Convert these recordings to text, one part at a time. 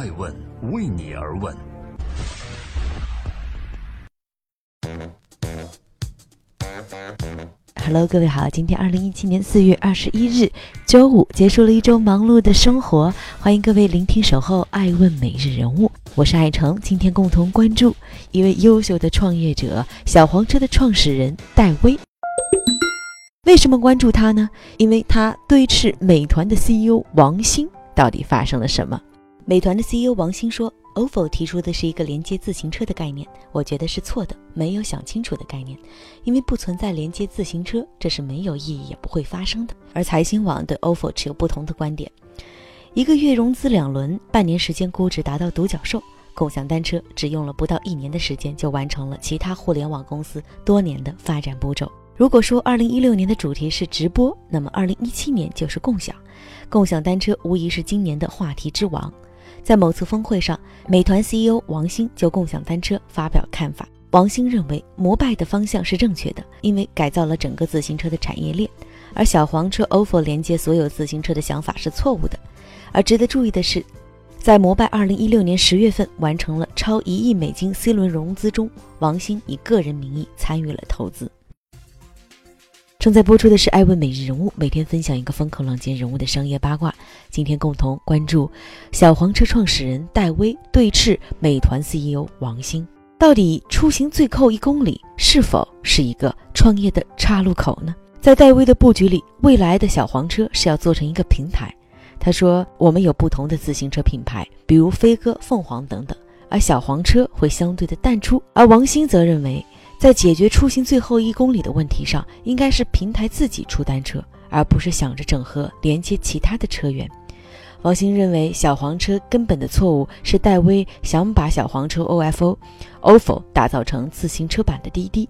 爱问为你而问。Hello，各位好，今天二零一七年四月二十一日，周五，结束了一周忙碌的生活，欢迎各位聆听守候爱问每日人物，我是爱成，今天共同关注一位优秀的创业者，小黄车的创始人戴威。为什么关注他呢？因为他对峙美团的 CEO 王兴，到底发生了什么？美团的 CEO 王兴说。ofo 提出的是一个连接自行车的概念，我觉得是错的，没有想清楚的概念，因为不存在连接自行车，这是没有意义也不会发生的。而财新网对 ofo 持有不同的观点，一个月融资两轮，半年时间估值达到独角兽，共享单车只用了不到一年的时间就完成了其他互联网公司多年的发展步骤。如果说2016年的主题是直播，那么2017年就是共享，共享单车无疑是今年的话题之王。在某次峰会上，美团 CEO 王兴就共享单车发表看法。王兴认为，摩拜的方向是正确的，因为改造了整个自行车的产业链；而小黄车 ofo 连接所有自行车的想法是错误的。而值得注意的是，在摩拜2016年10月份完成了超一亿美金 C 轮融资中，王兴以个人名义参与了投资。正在播出的是《爱问每日人物》，每天分享一个风口浪尖人物的商业八卦。今天共同关注小黄车创始人戴威对峙美团 CEO 王兴，到底出行最后一公里是否是一个创业的岔路口呢？在戴威的布局里，未来的小黄车是要做成一个平台。他说：“我们有不同的自行车品牌，比如飞鸽、凤凰等等，而小黄车会相对的淡出。”而王兴则认为。在解决出行最后一公里的问题上，应该是平台自己出单车，而不是想着整合连接其他的车源。王兴认为，小黄车根本的错误是戴威想把小黄车 OFO、ofo 打造成自行车版的滴滴。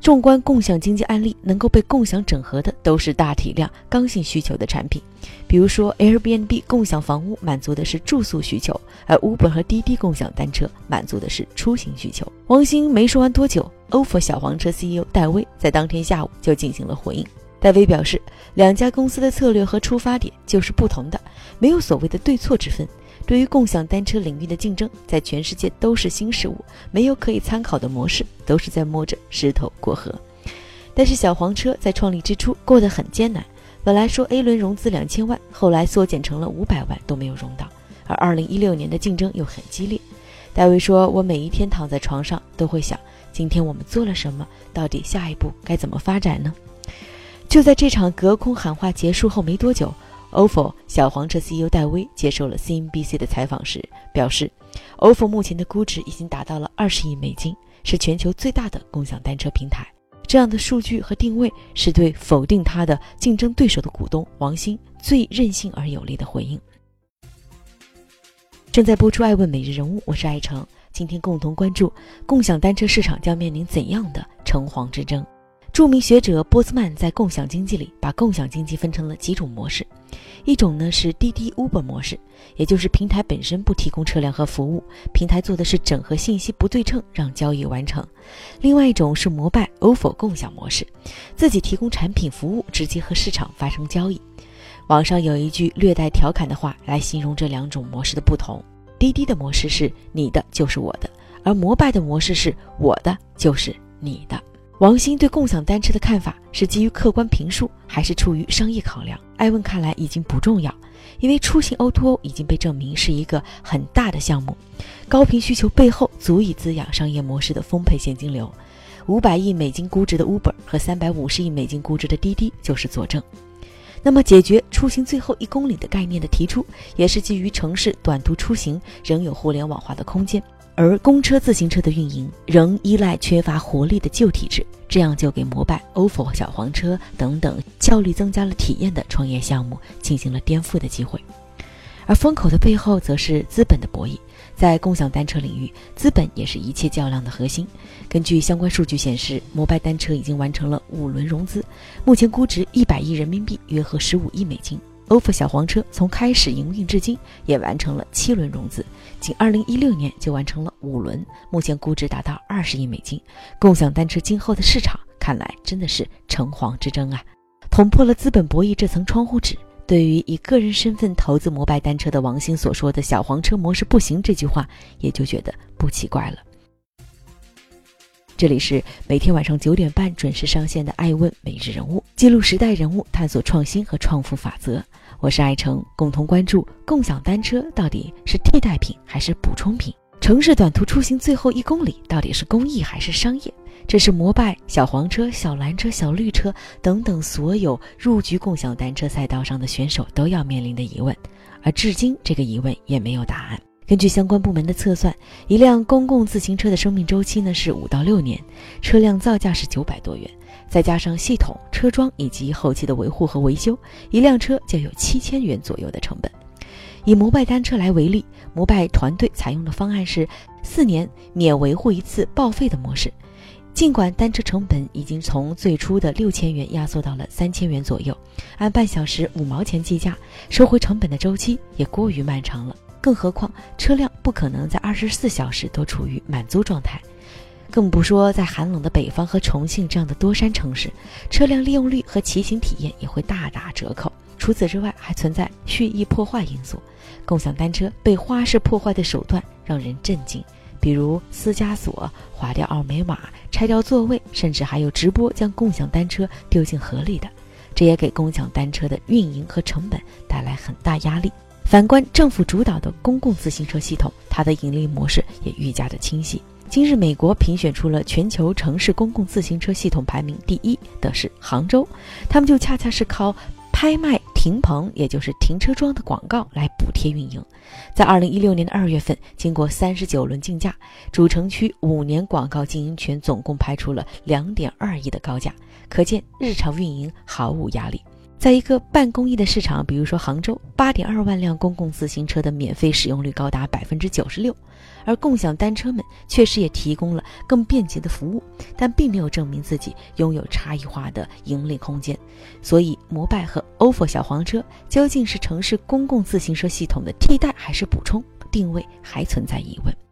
纵观共享经济案例，能够被共享整合的都是大体量、刚性需求的产品。比如说，Airbnb 共享房屋满足的是住宿需求，而 Uber 和滴滴共享单车满足的是出行需求。王兴没说完多久，ofo 小黄车 CEO 戴威在当天下午就进行了回应。戴威表示，两家公司的策略和出发点就是不同的，没有所谓的对错之分。对于共享单车领域的竞争，在全世界都是新事物，没有可以参考的模式，都是在摸着石头过河。但是小黄车在创立之初过得很艰难，本来说 A 轮融资两千万，后来缩减成了五百万都没有融到。而二零一六年的竞争又很激烈，戴维说：“我每一天躺在床上都会想，今天我们做了什么？到底下一步该怎么发展呢？”就在这场隔空喊话结束后没多久。ofo 小黄车 CEO 戴威接受了 CNBC 的采访时表示，ofo 目前的估值已经达到了二十亿美金，是全球最大的共享单车平台。这样的数据和定位是对否定他的竞争对手的股东王兴最任性而有力的回应。正在播出《爱问每日人物》，我是爱成，今天共同关注共享单车市场将面临怎样的城隍之争。著名学者波斯曼在共享经济里把共享经济分成了几种模式，一种呢是滴滴 Uber 模式，也就是平台本身不提供车辆和服务，平台做的是整合信息不对称，让交易完成；另外一种是摩拜 ofo 共享模式，自己提供产品服务，直接和市场发生交易。网上有一句略带调侃的话来形容这两种模式的不同：滴滴的模式是你的就是我的，而摩拜的模式是我的就是你的。王兴对共享单车的看法是基于客观评述，还是出于商业考量？艾问看来已经不重要，因为出行 O2O 已经被证明是一个很大的项目，高频需求背后足以滋养商业模式的丰沛现金流。五百亿美金估值的 Uber 和三百五十亿美金估值的滴滴就是佐证。那么，解决出行最后一公里的概念的提出，也是基于城市短途出行仍有互联网化的空间。而公车、自行车的运营仍依赖缺乏活力的旧体制，这样就给摩拜、ofo、小黄车等等效率增加了体验的创业项目进行了颠覆的机会。而风口的背后，则是资本的博弈。在共享单车领域，资本也是一切较量的核心。根据相关数据显示，摩拜单车已经完成了五轮融资，目前估值一百亿人民币，约合十五亿美金。ofo 小黄车从开始营运至今也完成了七轮融资，仅2016年就完成了五轮，目前估值达到二十亿美金。共享单车今后的市场看来真的是城隍之争啊！捅破了资本博弈这层窗户纸，对于以个人身份投资摩拜单车的王兴所说的小黄车模式不行这句话，也就觉得不奇怪了。这里是每天晚上九点半准时上线的《爱问每日人物》，记录时代人物，探索创新和创富法则。我是爱成，共同关注共享单车到底是替代品还是补充品？城市短途出行最后一公里到底是公益还是商业？这是摩拜、小黄车、小蓝车、小绿车等等所有入局共享单车赛道上的选手都要面临的疑问，而至今这个疑问也没有答案。根据相关部门的测算，一辆公共自行车的生命周期呢是五到六年，车辆造价是九百多元，再加上系统、车桩以及后期的维护和维修，一辆车就有七千元左右的成本。以摩拜单车来为例，摩拜团队采用的方案是四年免维护一次报废的模式。尽管单车成本已经从最初的六千元压缩到了三千元左右，按半小时五毛钱计价，收回成本的周期也过于漫长了。更何况，车辆不可能在二十四小时都处于满租状态，更不说在寒冷的北方和重庆这样的多山城市，车辆利用率和骑行体验也会大打折扣。除此之外，还存在蓄意破坏因素。共享单车被花式破坏的手段让人震惊，比如私家锁、划掉二维码、拆掉座位，甚至还有直播将共享单车丢进河里的，这也给共享单车的运营和成本带来很大压力。反观政府主导的公共自行车系统，它的盈利模式也愈加的清晰。今日美国评选出了全球城市公共自行车系统排名第一的是杭州，他们就恰恰是靠拍卖停棚，也就是停车桩的广告来补贴运营。在二零一六年的二月份，经过三十九轮竞价，主城区五年广告经营权总共拍出了两点二亿的高价，可见日常运营毫无压力。在一个半公益的市场，比如说杭州，八点二万辆公共自行车的免费使用率高达百分之九十六，而共享单车们确实也提供了更便捷的服务，但并没有证明自己拥有差异化的盈利空间。所以，摩拜和 ofo 小黄车究竟是城市公共自行车系统的替代还是补充，定位还存在疑问。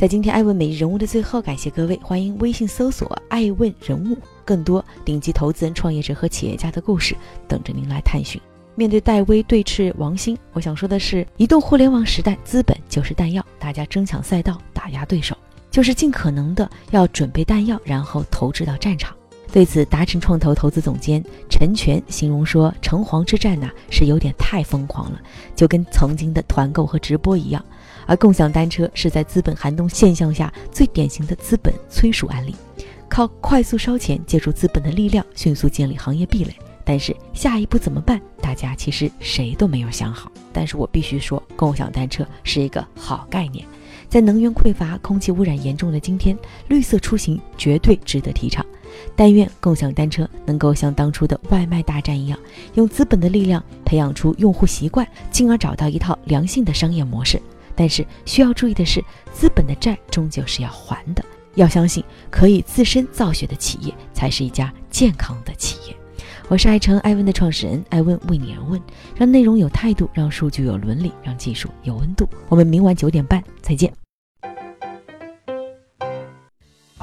在今天爱问每日人物的最后，感谢各位，欢迎微信搜索“爱问人物”，更多顶级投资人、创业者和企业家的故事等着您来探寻。面对戴威对峙王兴，我想说的是，移动互联网时代，资本就是弹药，大家争抢赛道，打压对手，就是尽可能的要准备弹药，然后投掷到战场。对此，达成创投投资总监陈全形容说：“城隍之战呐，是有点太疯狂了，就跟曾经的团购和直播一样。”而共享单车是在资本寒冬现象下最典型的资本催熟案例，靠快速烧钱，借助资本的力量，迅速建立行业壁垒。但是下一步怎么办？大家其实谁都没有想好。但是我必须说，共享单车是一个好概念。在能源匮乏、空气污染严重的今天，绿色出行绝对值得提倡。但愿共享单车能够像当初的外卖大战一样，用资本的力量培养出用户习惯，进而找到一套良性的商业模式。但是需要注意的是，资本的债终究是要还的。要相信可以自身造血的企业，才是一家健康的企业。我是爱成爱问的创始人，爱问为你而问，让内容有态度，让数据有伦理，让技术有温度。我们明晚九点半再见。